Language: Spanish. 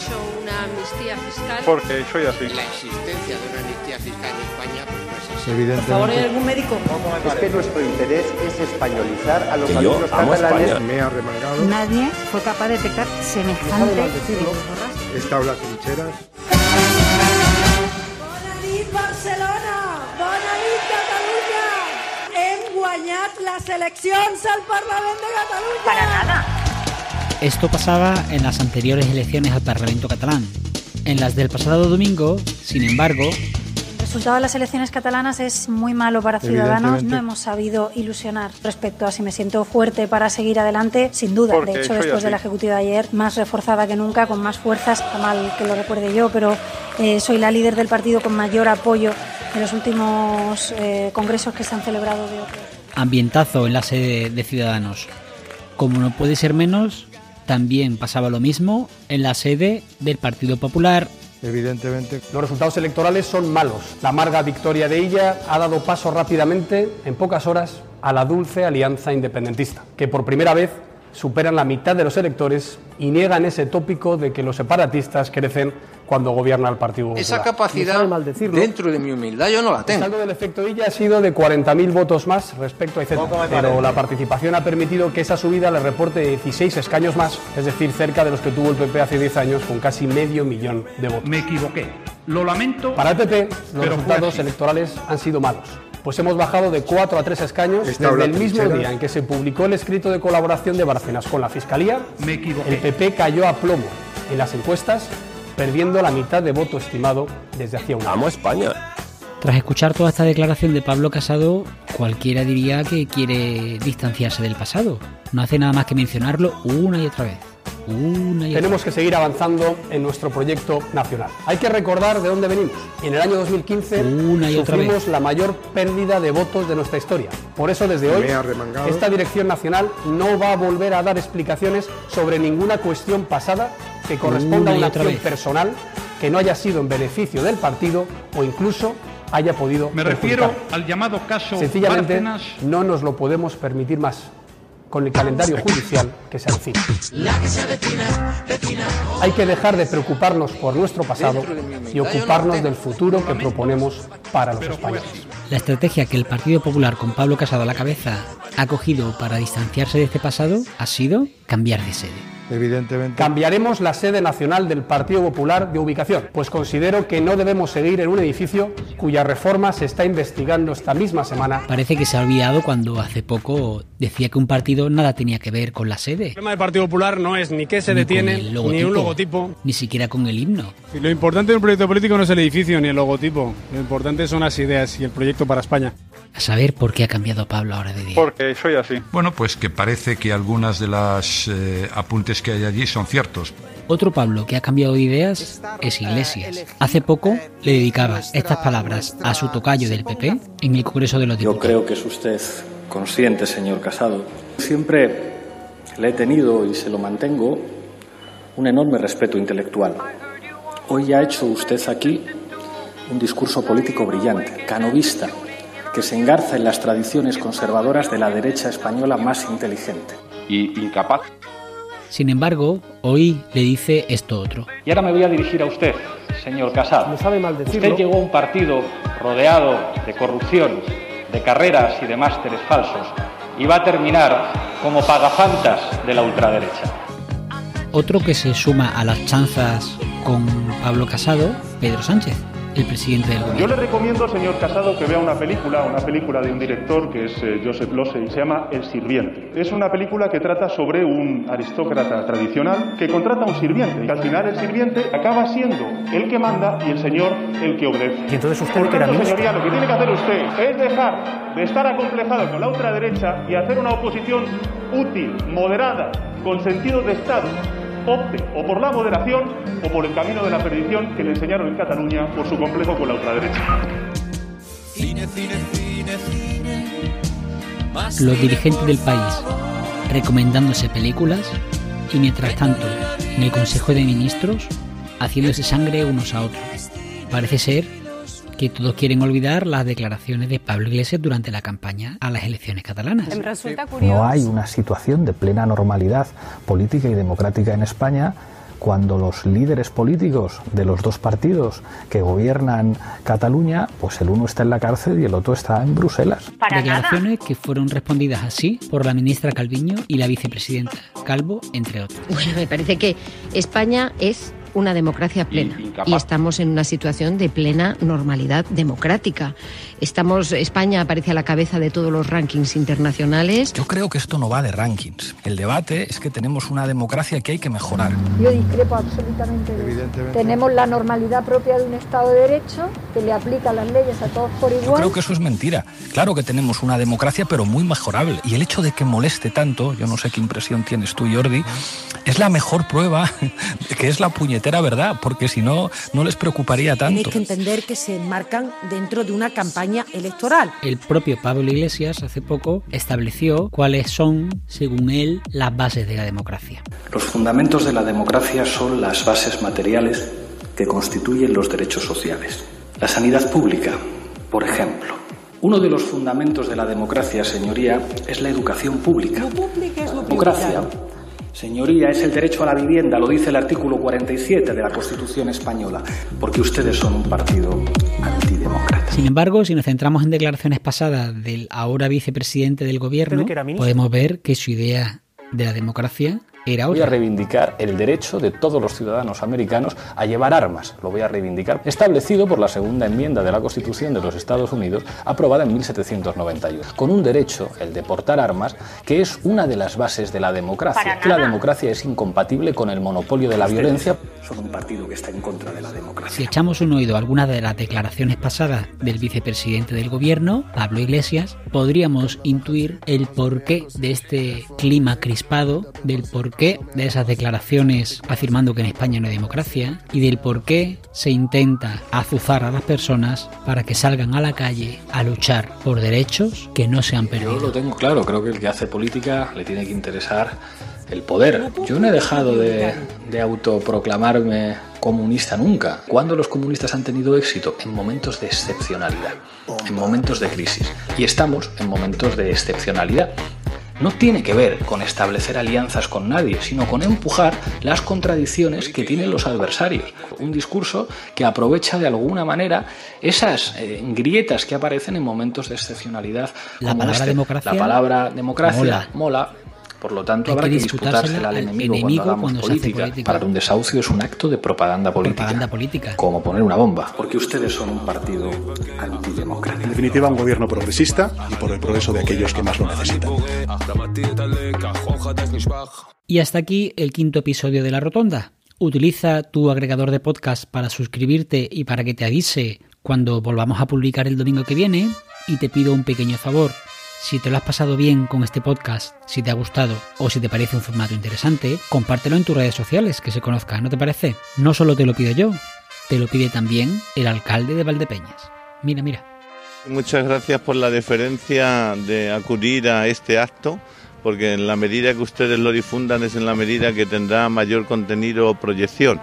hecho una amnistía fiscal. Porque soy así. La existencia de una amnistía fiscal en España pues no es así. Evidentemente. Por favor, ¿hay algún médico? Es que nuestro interés es españolizar a los que alumnos yo amo catalanes. España. Me ha remangado. Nadie fue capaz de detectar semejante decirlo. Trincheras. Bona nit, Barcelona! Bona nit, Catalunya! Hem guanyat les eleccions al Parlament de Catalunya! Para nada. Esto pasaba en las anteriores elecciones al Parlamento catalán. En las del pasado domingo, sin embargo, El resultado de las elecciones catalanas es muy malo para Ciudadanos. No hemos sabido ilusionar respecto a si me siento fuerte para seguir adelante. Sin duda. Porque de hecho, después así. de la ejecutiva de ayer, más reforzada que nunca, con más fuerzas. Está mal que lo recuerde yo, pero eh, soy la líder del partido con mayor apoyo en los últimos eh, congresos que se han celebrado de otros. ambientazo en la sede de Ciudadanos. Como no puede ser menos, también pasaba lo mismo en la sede del Partido Popular. Evidentemente. Los resultados electorales son malos. La amarga victoria de ella ha dado paso rápidamente, en pocas horas, a la dulce alianza independentista, que por primera vez superan la mitad de los electores y niegan ese tópico de que los separatistas crecen cuando gobierna el Partido Popular. Esa capacidad, dentro de mi humildad, yo no la El tengo. saldo del efecto Illa ha sido de 40.000 votos más respecto a IZ, pero la participación ha permitido que esa subida le reporte 16 escaños más, es decir, cerca de los que tuvo el PP hace 10 años, con casi medio millón de votos. Me equivoqué. Lo lamento. Para el PP, los resultados electorales han sido malos. Pues hemos bajado de 4 a 3 escaños Está desde el mismo trinchera. día en que se publicó el escrito de colaboración de Bárcenas con la Fiscalía. Me El equivoqué. PP cayó a plomo en las encuestas, perdiendo la mitad de voto estimado desde hacía un año. Amo España. Tras escuchar toda esta declaración de Pablo Casado, cualquiera diría que quiere distanciarse del pasado. No hace nada más que mencionarlo una y otra vez. Una y otra Tenemos que seguir avanzando en nuestro proyecto nacional. Hay que recordar de dónde venimos. En el año 2015 Una y sufrimos vez. la mayor pérdida de votos de nuestra historia. Por eso desde hoy esta dirección nacional no va a volver a dar explicaciones sobre ninguna cuestión pasada que corresponda Una a una acción vez. personal que no haya sido en beneficio del partido o incluso haya podido Me refiero perjudicar. al llamado caso Sencillamente Bárcenas. no nos lo podemos permitir más con el calendario judicial que se avecina. Hay que dejar de preocuparnos por nuestro pasado y ocuparnos del futuro que proponemos para los españoles. La estrategia que el Partido Popular con Pablo Casado a la cabeza ha cogido para distanciarse de este pasado ha sido cambiar de sede. Evidentemente. Cambiaremos la sede nacional del Partido Popular de ubicación, pues considero que no debemos seguir en un edificio cuya reforma se está investigando esta misma semana. Parece que se ha olvidado cuando hace poco decía que un partido nada tenía que ver con la sede. El tema del Partido Popular no es ni qué se detiene, ni un logotipo. ni siquiera con el himno. Lo importante de un proyecto político no es el edificio ni el logotipo, lo importante son las ideas y el proyecto para España. A saber por qué ha cambiado Pablo ahora de día. Porque soy así. Bueno, pues que parece que algunas de las eh, apuntes que hay allí son ciertos. Otro Pablo que ha cambiado de ideas es Iglesias. Hace poco le dedicaba estas palabras a su tocayo del PP en el Congreso de los Yo Diputados. creo que es usted consciente, señor Casado. Siempre le he tenido y se lo mantengo un enorme respeto intelectual. Hoy ha hecho usted aquí un discurso político brillante, canovista, que se engarza en las tradiciones conservadoras de la derecha española más inteligente. Y incapaz. Sin embargo, hoy le dice esto otro. Y ahora me voy a dirigir a usted, señor Casado. No sabe mal Usted decirlo. llegó a un partido rodeado de corrupción, de carreras y de másteres falsos y va a terminar como pagafantas de la ultraderecha. Otro que se suma a las chanzas con Pablo Casado, Pedro Sánchez, el presidente del Yo gobierno. le recomiendo, señor Casado, que vea una película, una película de un director que es eh, Joseph Losey, se llama El sirviente. Es una película que trata sobre un aristócrata tradicional que contrata a un sirviente. Y al final el sirviente acaba siendo el que manda y el señor el que obedece. Y entonces usted Por tanto, señoría, lo que tiene que hacer usted es dejar de estar acomplejado con la ultraderecha y hacer una oposición útil, moderada, con sentido de Estado. Opte o por la moderación o por el camino de la perdición que le enseñaron en Cataluña por su complejo con la ultraderecha. Los dirigentes del país recomendándose películas y mientras tanto en el Consejo de Ministros haciéndose sangre unos a otros. Parece ser que todos quieren olvidar las declaraciones de Pablo Iglesias durante la campaña a las elecciones catalanas. Em resulta curioso. No hay una situación de plena normalidad política y democrática en España cuando los líderes políticos de los dos partidos que gobiernan Cataluña, pues el uno está en la cárcel y el otro está en Bruselas. Declaraciones que fueron respondidas así por la ministra Calviño y la vicepresidenta Calvo, entre otros. Bueno, me parece que España es una democracia plena y estamos en una situación de plena normalidad democrática. Estamos España aparece a la cabeza de todos los rankings internacionales. Yo creo que esto no va de rankings. El debate es que tenemos una democracia que hay que mejorar. Yo discrepo absolutamente de eso. Tenemos la normalidad propia de un Estado de Derecho que le aplica las leyes a todos por igual. Yo creo que eso es mentira. Claro que tenemos una democracia, pero muy mejorable. Y el hecho de que moleste tanto, yo no sé qué impresión tienes tú, Jordi, es la mejor prueba de que es la puñetera verdad, porque si no, no les preocuparía tanto. Tenéis que entender que se enmarcan dentro de una campaña electoral. El propio Pablo Iglesias hace poco estableció cuáles son, según él, las bases de la democracia. Los fundamentos de la democracia son las bases materiales que constituyen los derechos sociales. La sanidad pública, por ejemplo. Uno de los fundamentos de la democracia, señoría, es la educación pública. La democracia Señoría, es el derecho a la vivienda, lo dice el artículo 47 de la Constitución española, porque ustedes son un partido antidemócrata. Sin embargo, si nos centramos en declaraciones pasadas del ahora vicepresidente del gobierno, podemos ver que su idea de la democracia era Voy a reivindicar el derecho de todos los ciudadanos americanos a llevar armas. Lo voy a reivindicar. Establecido por la segunda enmienda de la Constitución de los Estados Unidos, aprobada en 1791. Con un derecho, el de portar armas, que es una de las bases de la democracia. Que la democracia es incompatible con el monopolio de la violencia. Son un partido que está en contra de la democracia. Si echamos un oído a algunas de las declaraciones pasadas del vicepresidente del gobierno, Pablo Iglesias, podríamos intuir el porqué de este clima crispado, del porqué de esas declaraciones afirmando que en España no hay democracia y del por qué se intenta azuzar a las personas para que salgan a la calle a luchar por derechos que no se han perdido. Yo lo tengo claro, creo que el que hace política le tiene que interesar el poder. Yo no he dejado de, de autoproclamarme comunista nunca. ¿Cuándo los comunistas han tenido éxito? En momentos de excepcionalidad, en momentos de crisis. Y estamos en momentos de excepcionalidad no tiene que ver con establecer alianzas con nadie, sino con empujar las contradicciones que tienen los adversarios. Un discurso que aprovecha de alguna manera esas eh, grietas que aparecen en momentos de excepcionalidad. La palabra este. democracia. La palabra democracia mola. mola. Por lo tanto, Hay habrá que que disputársela al enemigo, enemigo cuando cuando se hace política. política. Para un desahucio es un acto de propaganda política. Propaganda política. Como poner una bomba. Porque ustedes son un partido antidemocrático. En definitiva, un gobierno progresista y por el progreso de aquellos que más lo necesitan. Y hasta aquí el quinto episodio de La Rotonda. Utiliza tu agregador de podcast para suscribirte y para que te avise cuando volvamos a publicar el domingo que viene. Y te pido un pequeño favor. Si te lo has pasado bien con este podcast, si te ha gustado o si te parece un formato interesante, compártelo en tus redes sociales, que se conozca, ¿no te parece? No solo te lo pido yo, te lo pide también el alcalde de Valdepeñas. Mira, mira. Muchas gracias por la deferencia de acudir a este acto, porque en la medida que ustedes lo difundan es en la medida que tendrá mayor contenido o proyección.